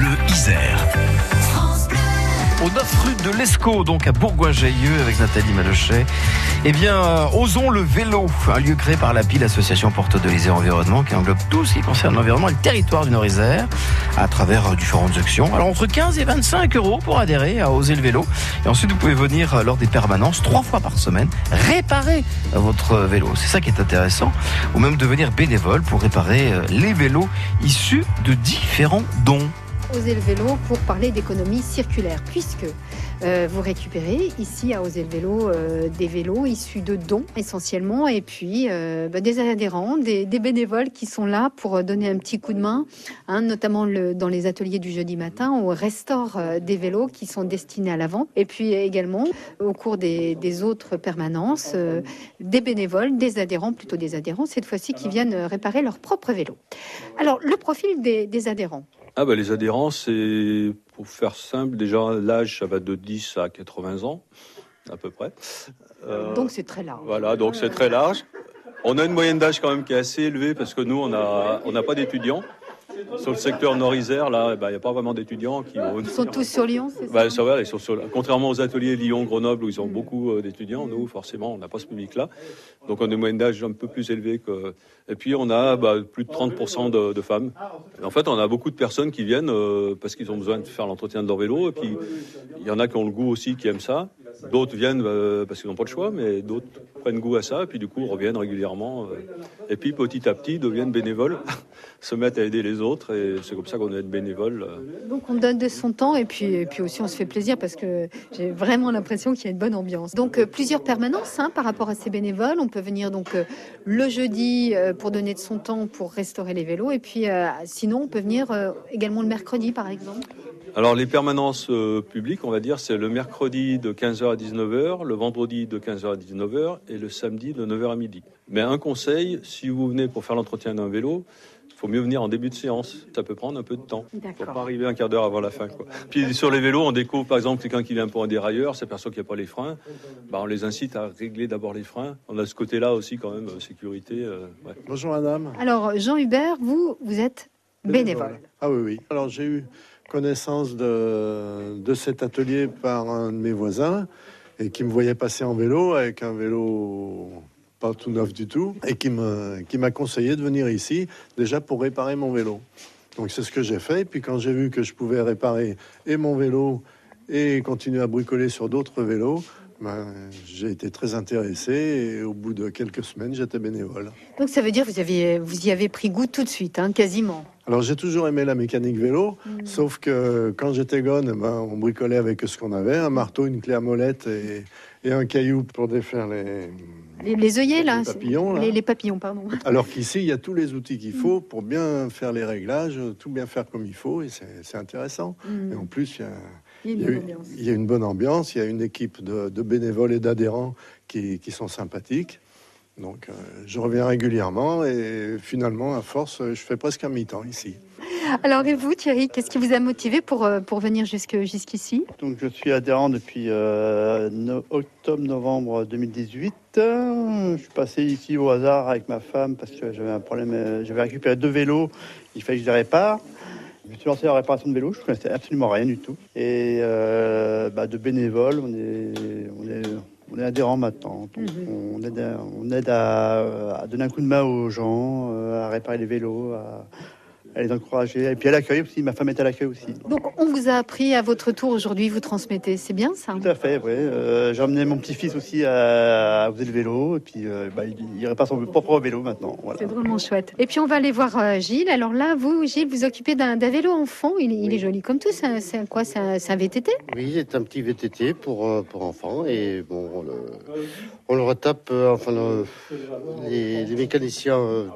Bleu Isère. Au 9 rue de l'Escaut, donc à Bourgoin-Jailleux, avec Nathalie Malochet. Eh bien, euh, osons le vélo, un lieu créé par l'API, l'association Porte de l'Isère Environnement, qui englobe tout ce qui concerne l'environnement et le territoire du Nord-Isère, à travers euh, différentes actions. Alors, entre 15 et 25 euros pour adhérer à Oser le vélo. Et ensuite, vous pouvez venir euh, lors des permanences, trois fois par semaine, réparer votre vélo. C'est ça qui est intéressant. Ou même devenir bénévole pour réparer les vélos issus de différents dons. Oser le vélo pour parler d'économie circulaire, puisque euh, vous récupérez ici à Oser le vélo euh, des vélos issus de dons essentiellement, et puis euh, bah, des adhérents, des, des bénévoles qui sont là pour donner un petit coup de main, hein, notamment le- dans les ateliers du jeudi matin, on restaure des vélos qui sont destinés à la vente, et puis également au cours des, des autres permanences, des bénévoles, des adhérents, plutôt des adhérents cette fois-ci, qui viennent réparer leur propre vélo. Alors le profil des, des adhérents. Ah bah, les adhérents, c'est pour faire simple, déjà l'âge ça va de 10 à 80 ans à peu près. Euh, Donc c'est très large. voilà, donc c'est très large. On a une moyenne d'âge quand même qui est assez élevée parce que nous on a on n'a pas d'étudiants. Sur le secteur Nord-Isère, là, bah, il n'y a pas vraiment d'étudiants qui. Ils sont tous sur Lyon, c'est ça Bah, ça va, ils sont sur- contrairement aux ateliers Lyon, Grenoble où ils ont beaucoup euh, d'étudiants, nous forcément on n'a pas ce public-là. Donc on a une moyenne d'âge un peu plus élevée que. Et puis on a bah, plus de 30% de, de femmes. Et en fait, on a beaucoup de personnes qui viennent euh, parce qu'ils ont besoin de faire l'entretien de leur vélo. Et puis il y en a qui ont le goût aussi, qui aiment ça. D'autres viennent euh, parce qu'ils n'ont pas le choix, mais d'autres prennent goût à ça. Et puis du coup reviennent régulièrement. euh. et puis petit à petit deviennent bénévoles, se mettent à aider les autres. Et c'est comme ça qu'on est bénévole. euh. Donc on donne de son temps et puis, et puis aussi on se fait plaisir parce que j'ai vraiment l'impression qu'il y a une bonne ambiance. Donc euh, plusieurs permanences hein, par rapport à ces bénévoles. On peut venir donc le jeudi pour donner de son temps pour restaurer les vélos et puis sinon on peut venir également le mercredi par exemple. Alors les permanences euh, publiques, on va dire, c'est le mercredi de 15h à 19h, le vendredi de 15h à 19h et le samedi de 9h à midi. Mais un conseil, si vous venez pour faire l'entretien d'un vélo, il faut mieux venir en début de séance. Ça peut prendre un peu de temps. Il faut pas arriver un quart d'heure avant la fin. Quoi. Puis sur les vélos, on découvre par exemple quelqu'un qui vient pour un dérailleur, s'aperçoit qu'il n'y a pas les freins. Bah, on les incite à régler d'abord les freins. On a ce côté-là aussi quand même, euh, sécurité. euh, ouais. Bonjour madame. Alors Jean Hubert, vous vous êtes bénévole. Ah oui, oui. Alors j'ai eu connaissance de, de cet atelier par un de mes voisins et qui me voyait passer en vélo avec un vélo pas tout neuf du tout et qui me qui m'a conseillé de venir ici déjà pour réparer mon vélo. Donc c'est ce que j'ai fait. Et puis quand j'ai vu que je pouvais réparer et mon vélo et continuer à bricoler sur d'autres vélos, ben, j'ai été très intéressé et au bout de quelques semaines j'étais bénévole. Donc ça veut dire que vous, aviez, vous y avez pris goût tout de suite, hein, quasiment. Alors j'ai toujours aimé la mécanique vélo, sauf que quand j'étais gone, ben, on bricolait avec ce qu'on avait, un marteau, une clé à molette et, et un caillou pour défaire les... Les, les œillets là, Les papillons, là. Les, les papillons, pardon. Alors qu'ici, il y a tous les outils qu'il faut pour bien faire les réglages, tout bien faire comme il faut, et c'est c'est intéressant. Et en plus, il y a, Il y a une bonne ambiance. il y a une bonne ambiance, il y a une équipe de, de bénévoles et d'adhérents qui, qui sont sympathiques. Donc euh, je reviens régulièrement et finalement, à force, je fais presque un mi-temps ici. Alors et vous Thierry, qu'est-ce qui vous a motivé pour, euh, pour venir jusque- jusqu'ici? Donc je suis adhérent depuis euh, no- octobre-novembre 2018. Euh, Je suis passé ici au hasard avec ma femme parce que j'avais un problème. J'avais récupéré deux vélos, il fallait que je les répare. Je me suis lancé dans la réparation de vélos, je connaissais absolument rien du tout. Et euh, bah, de bénévoles, on est, on est, on est adhérent maintenant. Donc, on aide, à, on aide à, à donner un coup de main aux gens, euh, à réparer les vélos, à, à les encourager. Et puis à l'accueil aussi, ma femme est à l'accueil aussi. Donc on vous a appris à votre tour aujourd'hui, vous transmettez, c'est bien ça Tout à fait, oui. Euh, J'ai emmené mon petit-fils aussi à, à poser le vélo, et puis euh, bah, il, il répare son propre vélo maintenant. Voilà. C'est vraiment chouette. Et puis on va aller voir euh, Gilles. Alors là, vous, Gilles, vous occupez d'un vélo enfant. Il, est- il est joli comme tout. C'est quoi? C'est un, c'est un VTT Oui, c'est un petit VTT pour, euh, pour enfants et bon, on le, on le retape, euh, enfin, le- les, les mécaniciens euh,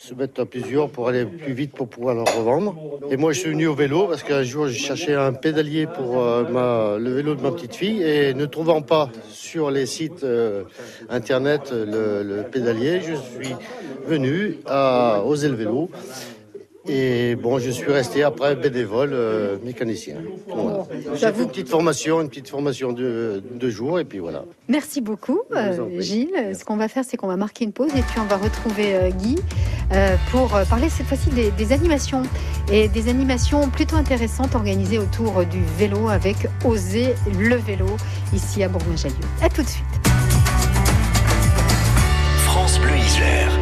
se mettent à plusieurs pour aller plus vite pour pouvoir le revendre. Et moi, je suis venu au vélo parce qu'un jour, j'ai cherché un pédalier pour euh, le vélo de ma petite fille et ne trouvant pas sur les sites euh, internet le, le pédalier, je suis venu à oser le vélo. Et bon, je suis resté après bénévole euh, mécanicien. Voilà. J'ai une petite formation, une petite formation de deux jours, et puis voilà. Merci beaucoup, euh, Gilles. Ce qu'on va faire, c'est qu'on va marquer une pause et puis on va retrouver euh, Guy pour parler cette fois-ci des, animations et des animations plutôt intéressantes organisées autour du vélo avec Oser le vélo ici à Bourgoin-Jallieu. À tout de suite. France Bleu Isère.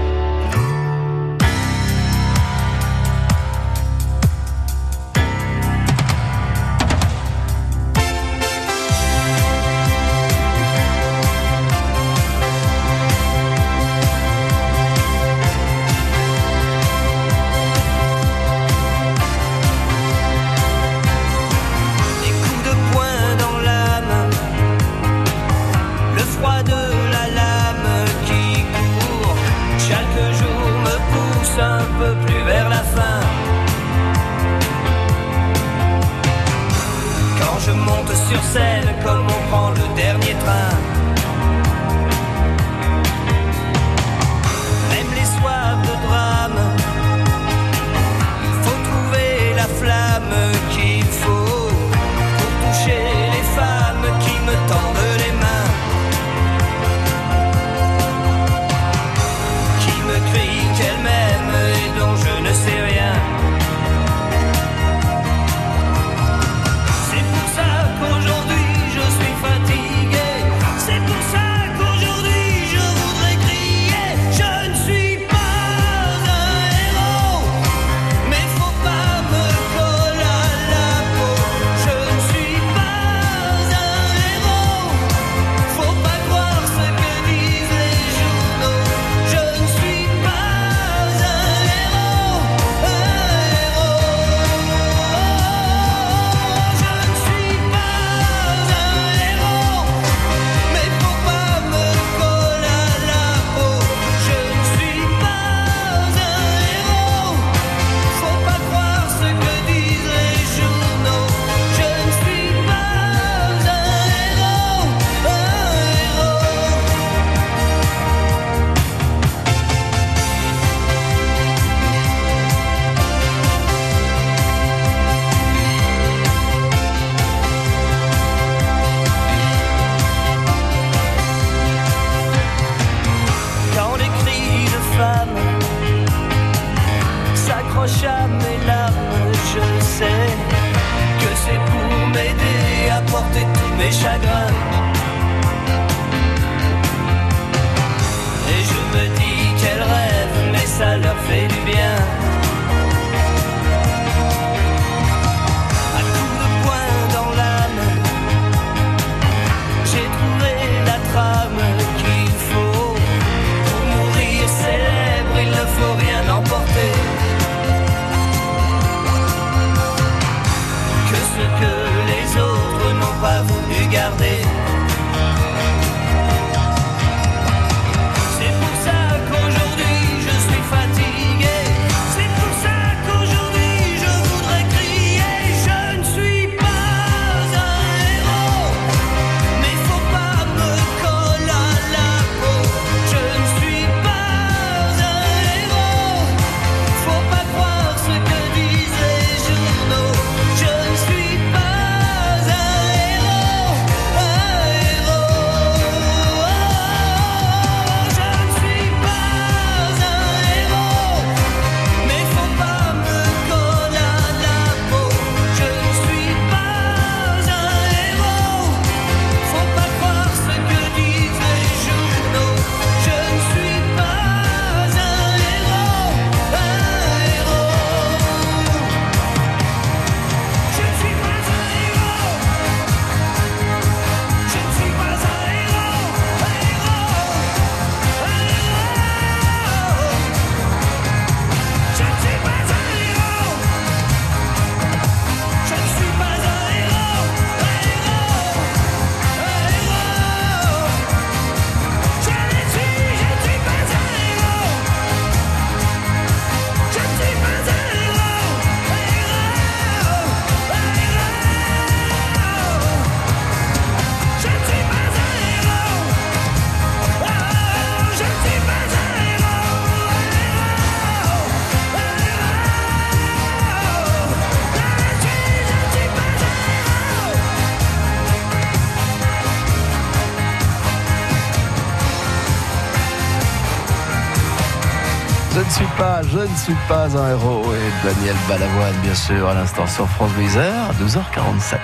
Suis pas, je ne suis pas un héros. Et Daniel Balavoine, bien sûr, à l'instant sur France Bleu à 12h47.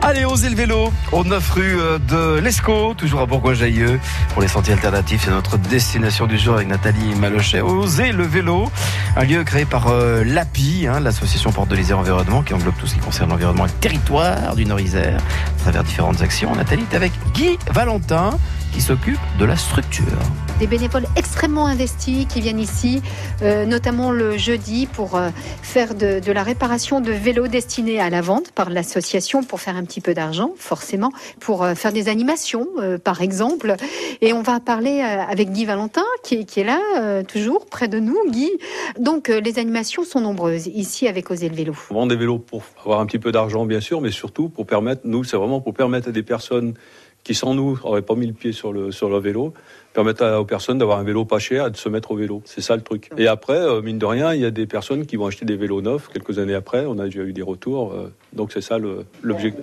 Allez, osez le vélo, au 9 rue euh, de l'Escaut, toujours à Bourgoin-Jailleux. Pour les sentiers alternatifs, c'est notre destination du jour avec Nathalie Malochet. Osez le vélo, un lieu créé par euh, l'API, hein, l'association Porte de l'Isère Environnement, qui englobe tout ce qui concerne l'environnement et le territoire du Nord-Isère, à travers différentes actions. Nathalie est avec Guy Valentin, qui s'occupe de la structure. Des bénévoles extrêmement investis qui viennent ici, euh, notamment le jeudi, pour euh, faire de, de la réparation de vélos destinés à la vente par l'association pour faire un petit peu d'argent, forcément, pour euh, faire des animations, euh, par exemple. Et on va parler euh, avec Guy Valentin, qui est, qui est là, euh, toujours près de nous, Guy. Donc, euh, les animations sont nombreuses ici avec Oser le vélo. On vend des vélos pour avoir un petit peu d'argent, bien sûr, mais surtout pour permettre, nous, c'est vraiment pour permettre à des personnes qui, sans nous, n'auraient pas mis le pied sur le, sur le vélo, permettre à- aux personnes d'avoir un vélo pas cher et de se mettre au vélo. C'est ça le truc. Et après, euh, mine de rien, il y a des personnes qui vont acheter des vélos neufs quelques années après. On a déjà eu des retours. euh, donc c'est ça, le-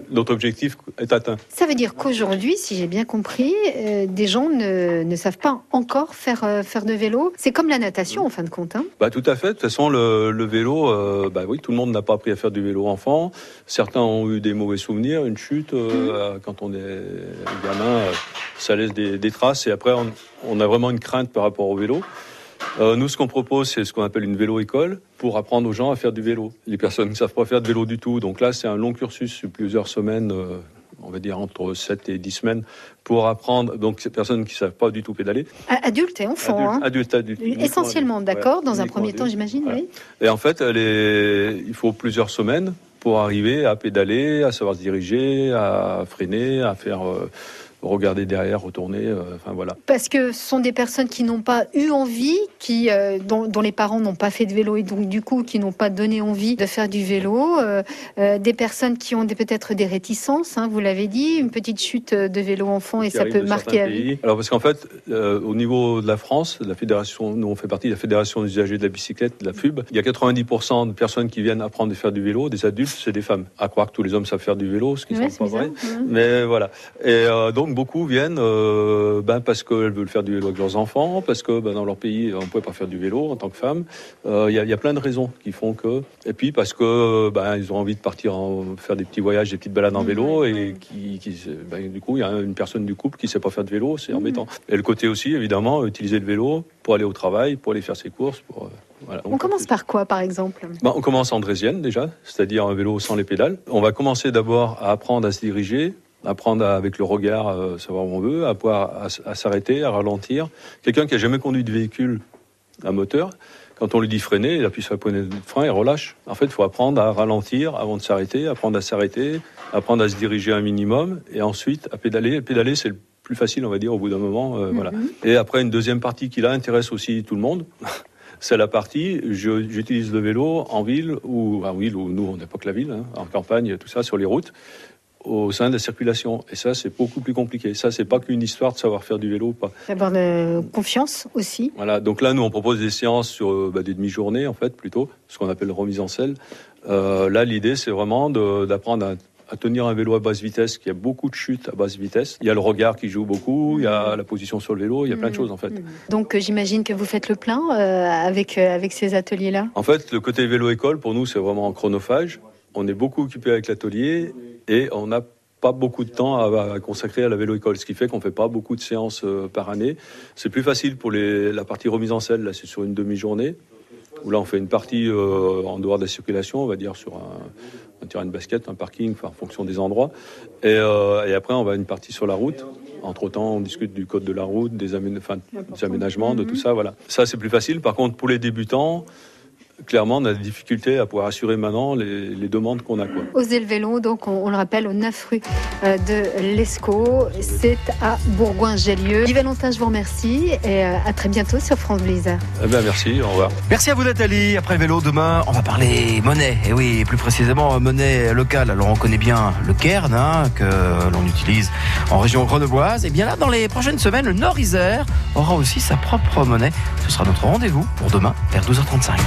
notre objectif est atteint. Ça veut dire qu'aujourd'hui, si j'ai bien compris, euh, des gens ne, ne savent pas encore faire, faire de vélo. C'est comme la natation, en fin de compte. hein. Bah, tout à fait. De toute façon, le, le vélo, bah oui, tout le monde n'a pas appris à faire du vélo enfant. Certains ont eu des mauvais souvenirs, une chute euh, quand on est gamin, ça laisse des, des traces. Et après, on, on a vraiment une crainte par rapport au vélo. Euh, nous, ce qu'on propose, c'est ce qu'on appelle une vélo-école pour apprendre aux gens à faire du vélo. Les personnes ne savent pas faire de vélo du tout. Donc là, c'est un long cursus sur plusieurs semaines, euh, on va dire entre 7 et 10 semaines, pour apprendre. Donc, ces personnes qui ne savent pas du tout pédaler. A- Adultes et enfants. hein. Adulte, adulte, adulte. Essentiellement, d'accord, dans un premier temps, j'imagine, Voilà. oui. Et en fait, il faut plusieurs semaines pour arriver à pédaler, à savoir se diriger, à freiner, à faire euh, regarder derrière, retourner. euh, enfin voilà. Parce que ce sont des personnes qui n'ont pas eu envie, qui, euh, dont, dont les parents n'ont pas fait de vélo et donc du coup qui n'ont pas donné envie de faire du vélo. euh, des personnes qui ont peut-être des réticences, hein, vous l'avez dit, une petite chute de vélo enfant et ça peut marquer à vie. Alors parce qu'en fait, au niveau de la France, de la fédération, nous on fait partie de la fédération des usagers de la bicyclette, de la FUB. Il y a 90% de personnes qui viennent apprendre à faire du vélo, des adultes, c'est des femmes. À croire que tous les hommes savent faire du vélo, ce qui ne Ouais, pas vrai. Mais voilà. Et euh, beaucoup viennent euh, ben, parce qu'elles veulent faire du vélo avec leurs enfants, parce que ben, dans leur pays on ne pouvait pas faire du vélo en tant que femme. Euh, Il y, a- il y a plein de raisons qui font que. Et puis parce que ben, ils ont envie de partir en- faire des petits voyages, des petites balades en vélo et qui, qui ben, du coup il y a une personne du couple qui sait pas faire de vélo, c'est embêtant. Et le côté aussi évidemment utiliser le vélo pour aller au travail, pour aller faire ses courses. Pour, euh. On commence par quoi, par exemple? Ben, on commence en draisienne déjà, c'est-à-dire un vélo sans les pédales. On va commencer d'abord à apprendre à se diriger, apprendre à- avec le regard, euh, savoir où on veut, à pouvoir à, s'arrêter, à ralentir. Quelqu'un qui a jamais conduit de véhicule à moteur, quand on lui dit freiner, il appuie sur la poignée de frein et relâche. En fait, il faut apprendre à ralentir avant de s'arrêter, apprendre à s'arrêter, apprendre à se diriger un minimum et ensuite à pédaler. Pédaler, c'est le plus facile, on va dire, au bout d'un moment. euh, voilà. Et après, une deuxième partie qui là intéresse aussi tout le monde. C'est la partie, j'utilise le vélo en ville, ou en ville, où nous, on n'est pas que la ville, hein, en campagne, tout ça, sur les routes, au sein de la circulation. Et ça, c'est beaucoup plus compliqué. Ça, c'est pas qu'une histoire de savoir faire du vélo ou pas. D'avoir de confiance aussi. Voilà, donc là, nous, on propose des séances sur euh, bah, des demi-journées, en fait, plutôt, ce qu'on appelle remise en selle. Euh, là, l'idée, c'est vraiment d'apprendre à, à tenir un vélo à basse vitesse, qu'il y a beaucoup de chutes à basse vitesse. Il y a le regard qui joue beaucoup, il y a la position sur le vélo, il y a plein de choses, en fait. Donc euh, j'imagine que vous faites le plein euh, avec, euh, avec ces ateliers-là? En fait, le côté vélo-école, pour nous, c'est vraiment chronophage. On est beaucoup occupé avec l'atelier et on n'a pas beaucoup de temps à, à consacrer à la vélo-école, ce qui fait qu'on fait pas beaucoup de séances euh, par année. C'est plus facile pour les, la partie remise en selle, là c'est sur une demi-journée, où là on fait une partie euh, en dehors de la circulation, on va dire sur un, un terrain de basket, un parking, en fonction des endroits. Et, euh, et après on va une partie sur la route. Entre-temps, on discute du code de la route, des, amén- des aménagements, de tout ça. Voilà. Ça, c'est plus facile. Par contre, pour les débutants, clairement, on a des difficultés à pouvoir assurer maintenant les, les demandes qu'on a. Quoi. Oser le vélo, donc on, on le rappelle, au 9 rue euh, de l'Escaut. C'est à Bourgoin-Jallieu. Guy Valentin, je vous remercie et euh, à très bientôt sur France Bleu Isère. Eh ben, merci, au revoir. Merci à vous Nathalie. Après le vélo, demain, on va parler monnaie. Et oui, plus précisément monnaie locale. Alors on connaît bien le Cairn hein, que l'on utilise en région grenobloise. Et bien là, dans les prochaines semaines, le Nord-Isère aura aussi sa propre monnaie. Ce sera notre rendez-vous pour demain vers 12h35.